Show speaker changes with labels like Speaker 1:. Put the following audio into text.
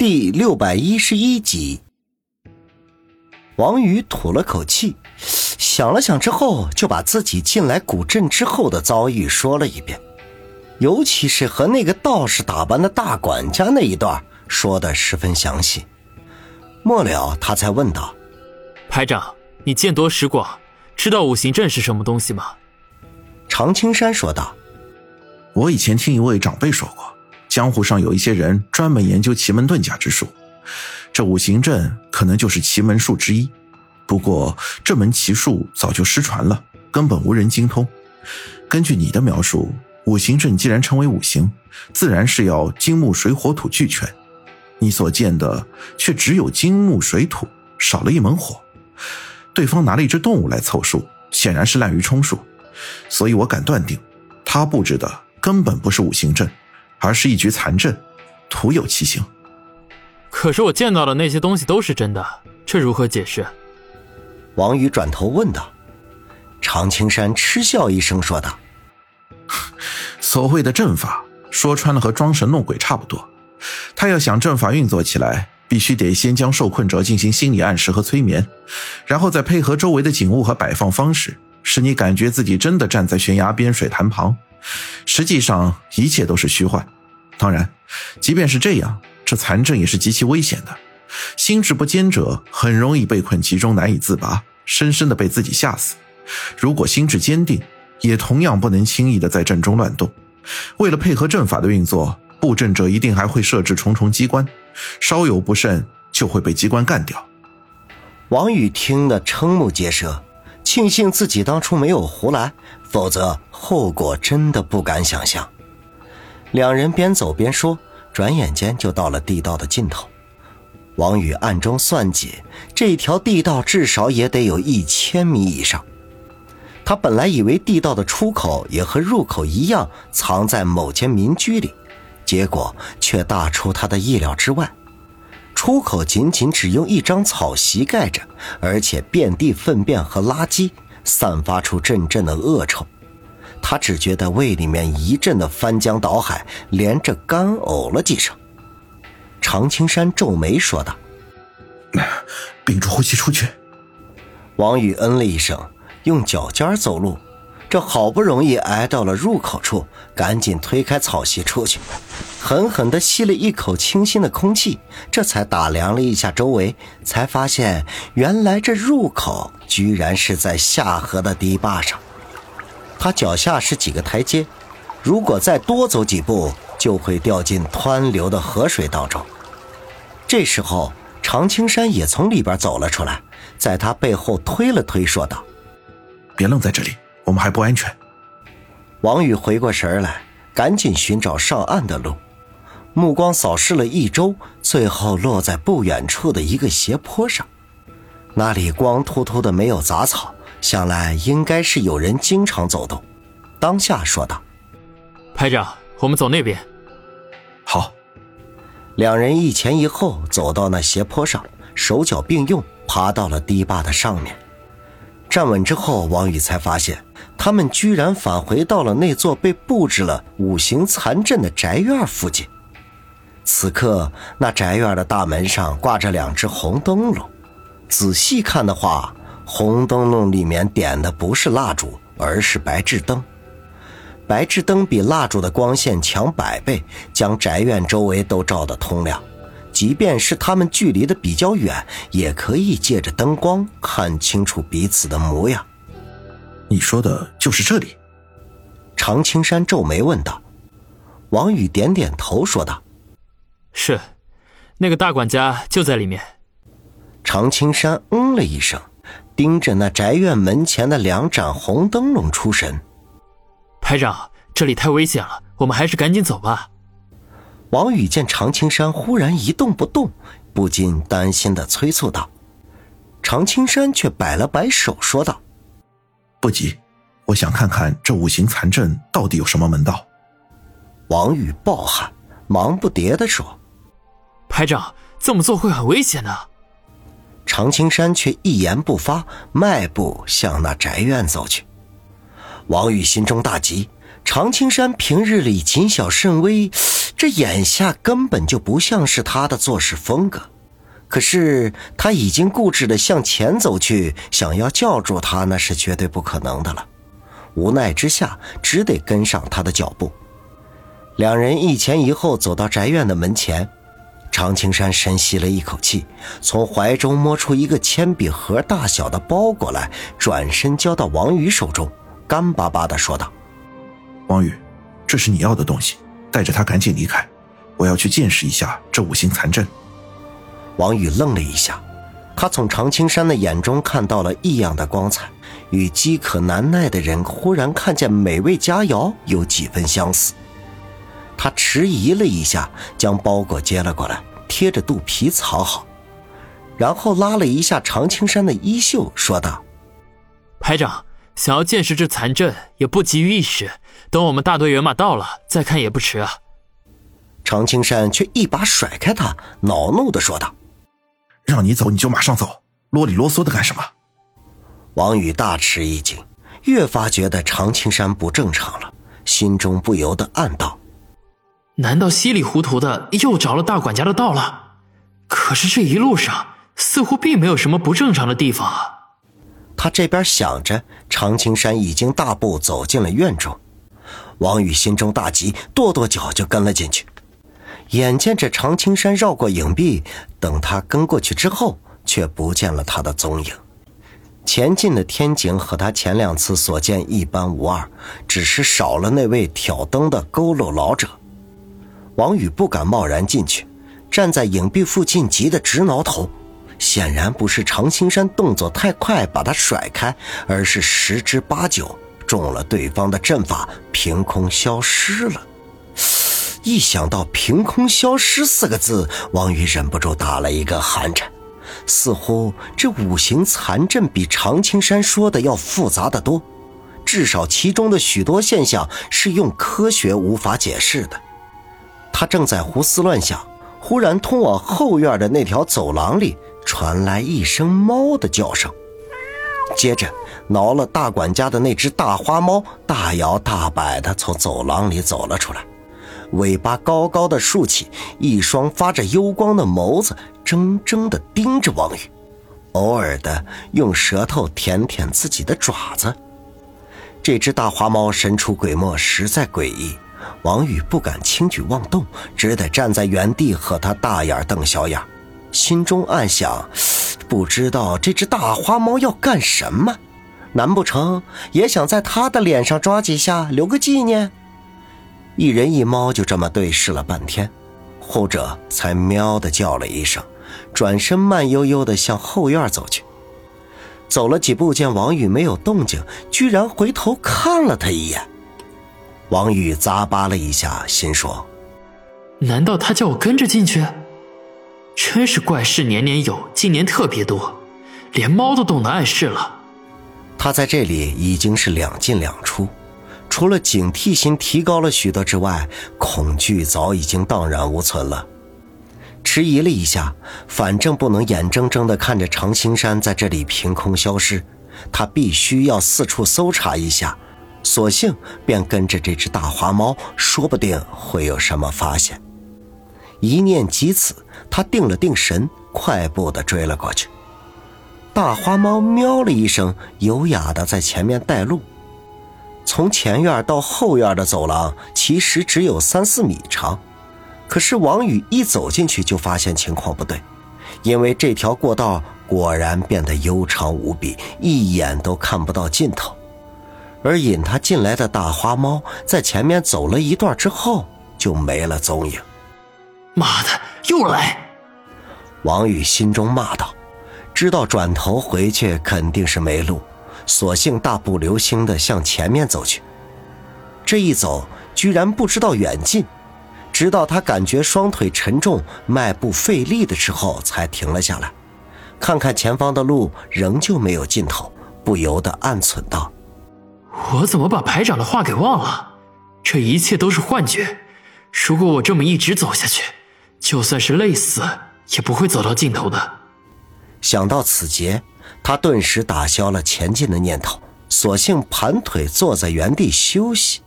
Speaker 1: 第六百一十一集。王宇吐了口气，想了想之后，就把自己进来古镇之后的遭遇说了一遍，尤其是和那个道士打扮的大管家那一段，说的十分详细。末了，他才问道：“
Speaker 2: 排长，你见多识广，知道五行阵是什么东西吗？”
Speaker 1: 常青山说道：“
Speaker 3: 我以前听一位长辈说过，江湖上有一些人专门研究奇门遁甲之术。”这五行阵可能就是奇门术之一，不过这门奇术早就失传了，根本无人精通。根据你的描述，五行阵既然称为五行，自然是要金木水火土俱全。你所见的却只有金木水土，少了一门火。对方拿了一只动物来凑数，显然是滥竽充数。所以我敢断定，他布置的根本不是五行阵，而是一局残阵，徒有其形。
Speaker 2: 可是我见到的那些东西都是真的，这如何解释？
Speaker 1: 王宇转头问道。常青山嗤笑一声说道：“
Speaker 3: 所谓的阵法，说穿了和装神弄鬼差不多。他要想阵法运作起来，必须得先将受困者进行心理暗示和催眠，然后再配合周围的景物和摆放方式，使你感觉自己真的站在悬崖边、水潭旁。实际上，一切都是虚幻。当然，即便是这样。”这残阵也是极其危险的，心智不坚者很容易被困其中难以自拔，深深的被自己吓死。如果心智坚定，也同样不能轻易的在阵中乱动。为了配合阵法的运作，布阵者一定还会设置重重机关，稍有不慎就会被机关干掉。
Speaker 1: 王宇听得瞠目结舌，庆幸自己当初没有胡来，否则后果真的不敢想象。两人边走边说。转眼间就到了地道的尽头，王宇暗中算计，这条地道至少也得有一千米以上。他本来以为地道的出口也和入口一样，藏在某间民居里，结果却大出他的意料之外。出口仅仅只用一张草席盖着，而且遍地粪便和垃圾，散发出阵阵的恶臭。他只觉得胃里面一阵的翻江倒海，连着干呕了几声。常青山皱眉说道：“
Speaker 3: 屏住呼吸出去。”
Speaker 1: 王宇嗯了一声，用脚尖走路。这好不容易挨到了入口处，赶紧推开草席出去，狠狠地吸了一口清新的空气，这才打量了一下周围，才发现原来这入口居然是在下河的堤坝上。他脚下是几个台阶，如果再多走几步，就会掉进湍流的河水当中。这时候，常青山也从里边走了出来，在他背后推了推，说道：“
Speaker 3: 别愣在这里，我们还不安全。”
Speaker 1: 王宇回过神来，赶紧寻找上岸的路，目光扫视了一周，最后落在不远处的一个斜坡上，那里光秃秃的，没有杂草。想来应该是有人经常走动，当下说道：“
Speaker 2: 排长，我们走那边。”
Speaker 3: 好。
Speaker 1: 两人一前一后走到那斜坡上，手脚并用爬到了堤坝的上面。站稳之后，王宇才发现，他们居然返回到了那座被布置了五行残阵的宅院附近。此刻，那宅院的大门上挂着两只红灯笼，仔细看的话。红灯笼里面点的不是蜡烛，而是白炽灯。白炽灯比蜡烛的光线强百倍，将宅院周围都照得通亮。即便是他们距离的比较远，也可以借着灯光看清楚彼此的模样。
Speaker 3: 你说的就是这里？
Speaker 1: 常青山皱眉问道。王宇点点头说道：“
Speaker 2: 是，那个大管家就在里面。”
Speaker 1: 常青山嗯了一声。盯着那宅院门前的两盏红灯笼出神。
Speaker 2: 排长，这里太危险了，我们还是赶紧走吧。
Speaker 1: 王宇见常青山忽然一动不动，不禁担心的催促道。常青山却摆了摆手，说道：“
Speaker 3: 不急，我想看看这五行残阵到底有什么门道。”
Speaker 1: 王宇暴汗，忙不迭的说：“
Speaker 2: 排长，这么做会很危险的。”
Speaker 1: 常青山却一言不发，迈步向那宅院走去。王宇心中大急。常青山平日里谨小慎微，这眼下根本就不像是他的做事风格。可是他已经固执的向前走去，想要叫住他，那是绝对不可能的了。无奈之下，只得跟上他的脚步。两人一前一后走到宅院的门前，常青山深吸了一口气，从怀中摸出一个铅笔盒大小的包裹来，转身交到王宇手中，干巴巴地说道：“
Speaker 3: 王宇，这是你要的东西，带着他赶紧离开，我要去见识一下这五行残阵。”
Speaker 1: 王宇愣了一下，他从常青山的眼中看到了异样的光彩，与饥渴难耐的人忽然看见美味佳肴有几分相似。他迟疑了一下，将包裹接了过来，贴着肚皮藏好，然后拉了一下常青山的衣袖，说道：“
Speaker 2: 排长，想要见识这残阵，也不急于一时，等我们大队人马到了再看也不迟啊。”
Speaker 1: 常青山却一把甩开他，恼怒的说道：“
Speaker 3: 让你走你就马上走，啰里啰嗦的干什么？”
Speaker 1: 王宇大吃一惊，越发觉得常青山不正常了，心中不由得暗道。
Speaker 2: 难道稀里糊涂的又着了大管家的道了？可是这一路上似乎并没有什么不正常的地方啊！
Speaker 1: 他这边想着，常青山已经大步走进了院中。王宇心中大急，跺跺脚就跟了进去。眼见着常青山绕过影壁，等他跟过去之后，却不见了他的踪影。前进的天井和他前两次所见一般无二，只是少了那位挑灯的佝偻老者。王宇不敢贸然进去，站在影壁附近，急得直挠头。显然不是常青山动作太快把他甩开，而是十之八九中了对方的阵法，凭空消失了。一想到“凭空消失”四个字，王宇忍不住打了一个寒颤。似乎这五行残阵比常青山说的要复杂的多，至少其中的许多现象是用科学无法解释的。他正在胡思乱想，忽然通往后院的那条走廊里传来一声猫的叫声，接着挠了大管家的那只大花猫大摇大摆地从走廊里走了出来，尾巴高高的竖起，一双发着幽光的眸子怔怔地盯着王宇，偶尔的用舌头舔舔自己的爪子。这只大花猫神出鬼没，实在诡异。王宇不敢轻举妄动，只得站在原地和他大眼瞪小眼，心中暗想：不知道这只大花猫要干什么？难不成也想在他的脸上抓几下，留个纪念？一人一猫就这么对视了半天，后者才喵的叫了一声，转身慢悠悠地向后院走去。走了几步，见王宇没有动静，居然回头看了他一眼。王宇咂巴了一下，心说：“
Speaker 2: 难道他叫我跟着进去？真是怪事年年有，今年特别多，连猫都懂得暗示了。”
Speaker 1: 他在这里已经是两进两出，除了警惕心提高了许多之外，恐惧早已经荡然无存了。迟疑了一下，反正不能眼睁睁地看着常青山在这里凭空消失，他必须要四处搜查一下。索性便跟着这只大花猫，说不定会有什么发现。一念及此，他定了定神，快步的追了过去。大花猫喵了一声，优雅的在前面带路。从前院到后院的走廊其实只有三四米长，可是王宇一走进去就发现情况不对，因为这条过道果然变得悠长无比，一眼都看不到尽头。而引他进来的大花猫，在前面走了一段之后，就没了踪影。
Speaker 2: 妈的，又来！
Speaker 1: 王宇心中骂道，知道转头回去肯定是没路，索性大步流星地向前面走去。这一走，居然不知道远近，直到他感觉双腿沉重、迈步费力的时候，才停了下来，看看前方的路，仍旧没有尽头，不由得暗忖道。
Speaker 2: 我怎么把排长的话给忘了？这一切都是幻觉。如果我这么一直走下去，就算是累死，也不会走到尽头的。
Speaker 1: 想到此节，他顿时打消了前进的念头，索性盘腿坐在原地休息。